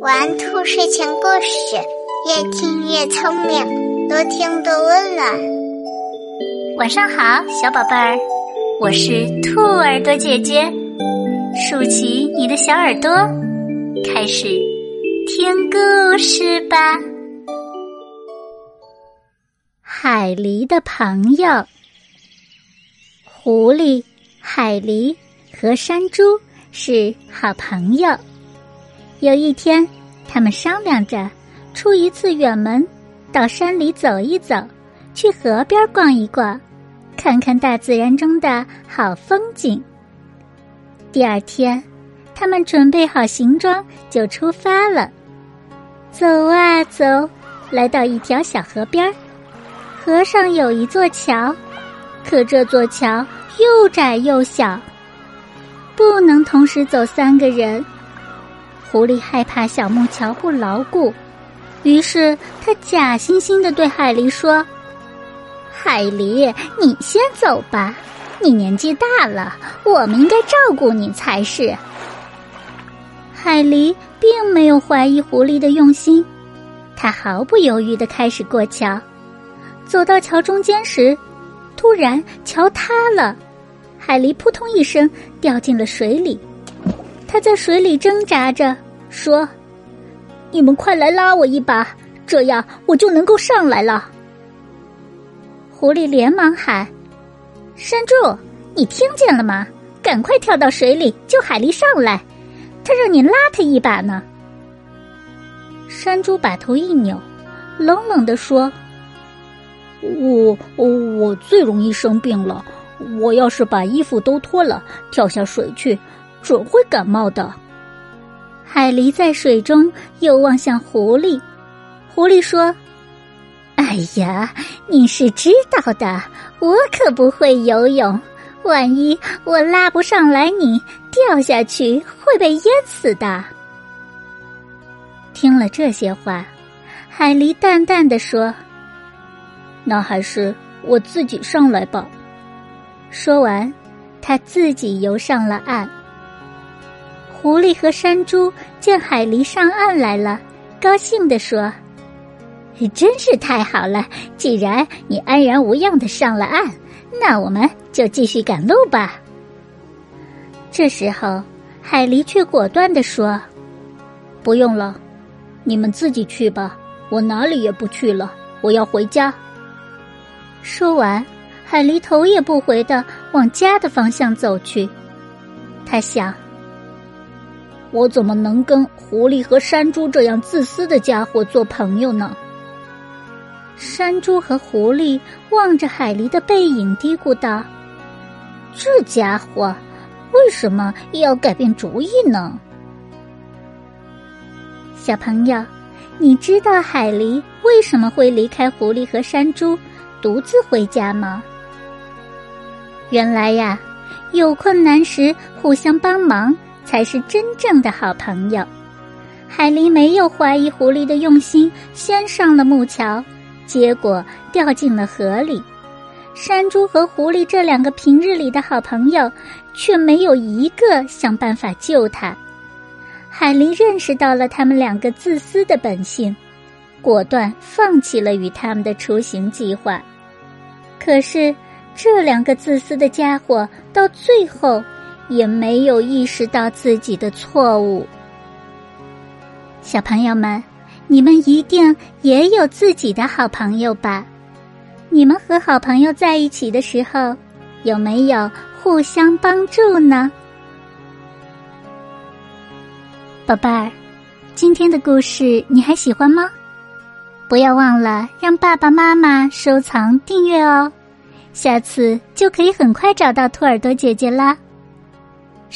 玩兔睡前故事，越听越聪明，多听多温暖。晚上好，小宝贝儿，我是兔耳朵姐姐，竖起你的小耳朵，开始听故事吧。海狸的朋友，狐狸、海狸和山猪。是好朋友。有一天，他们商量着出一次远门，到山里走一走，去河边逛一逛，看看大自然中的好风景。第二天，他们准备好行装就出发了。走啊走，来到一条小河边，河上有一座桥，可这座桥又窄又小。不能同时走三个人。狐狸害怕小木桥不牢固，于是他假惺惺的对海狸说：“海狸，你先走吧，你年纪大了，我们应该照顾你才是。”海狸并没有怀疑狐狸的用心，他毫不犹豫的开始过桥。走到桥中间时，突然桥塌了。海狸扑通一声掉进了水里，他在水里挣扎着说：“你们快来拉我一把，这样我就能够上来了。”狐狸连忙喊：“山猪，你听见了吗？赶快跳到水里救海狸上来，他让你拉他一把呢。”山猪把头一扭，冷冷的说：“我我我最容易生病了。”我要是把衣服都脱了，跳下水去，准会感冒的。海狸在水中又望向狐狸，狐狸说：“哎呀，你是知道的，我可不会游泳，万一我拉不上来，你掉下去会被淹死的。”听了这些话，海狸淡淡的说：“那还是我自己上来吧。”说完，他自己游上了岸。狐狸和山猪见海狸上岸来了，高兴地说：“真是太好了！既然你安然无恙的上了岸，那我们就继续赶路吧。”这时候，海狸却果断地说：“不用了，你们自己去吧，我哪里也不去了，我要回家。”说完。海狸头也不回的往家的方向走去，他想：我怎么能跟狐狸和山猪这样自私的家伙做朋友呢？山猪和狐狸望着海狸的背影，嘀咕道：“这家伙为什么要改变主意呢？”小朋友，你知道海狸为什么会离开狐狸和山猪，独自回家吗？原来呀，有困难时互相帮忙才是真正的好朋友。海狸没有怀疑狐狸的用心，先上了木桥，结果掉进了河里。山猪和狐狸这两个平日里的好朋友，却没有一个想办法救他。海狸认识到了他们两个自私的本性，果断放弃了与他们的出行计划。可是。这两个自私的家伙到最后也没有意识到自己的错误。小朋友们，你们一定也有自己的好朋友吧？你们和好朋友在一起的时候，有没有互相帮助呢？宝贝儿，今天的故事你还喜欢吗？不要忘了让爸爸妈妈收藏订阅哦。下次就可以很快找到兔耳朵姐姐啦。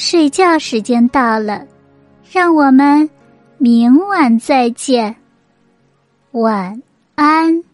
睡觉时间到了，让我们明晚再见。晚安。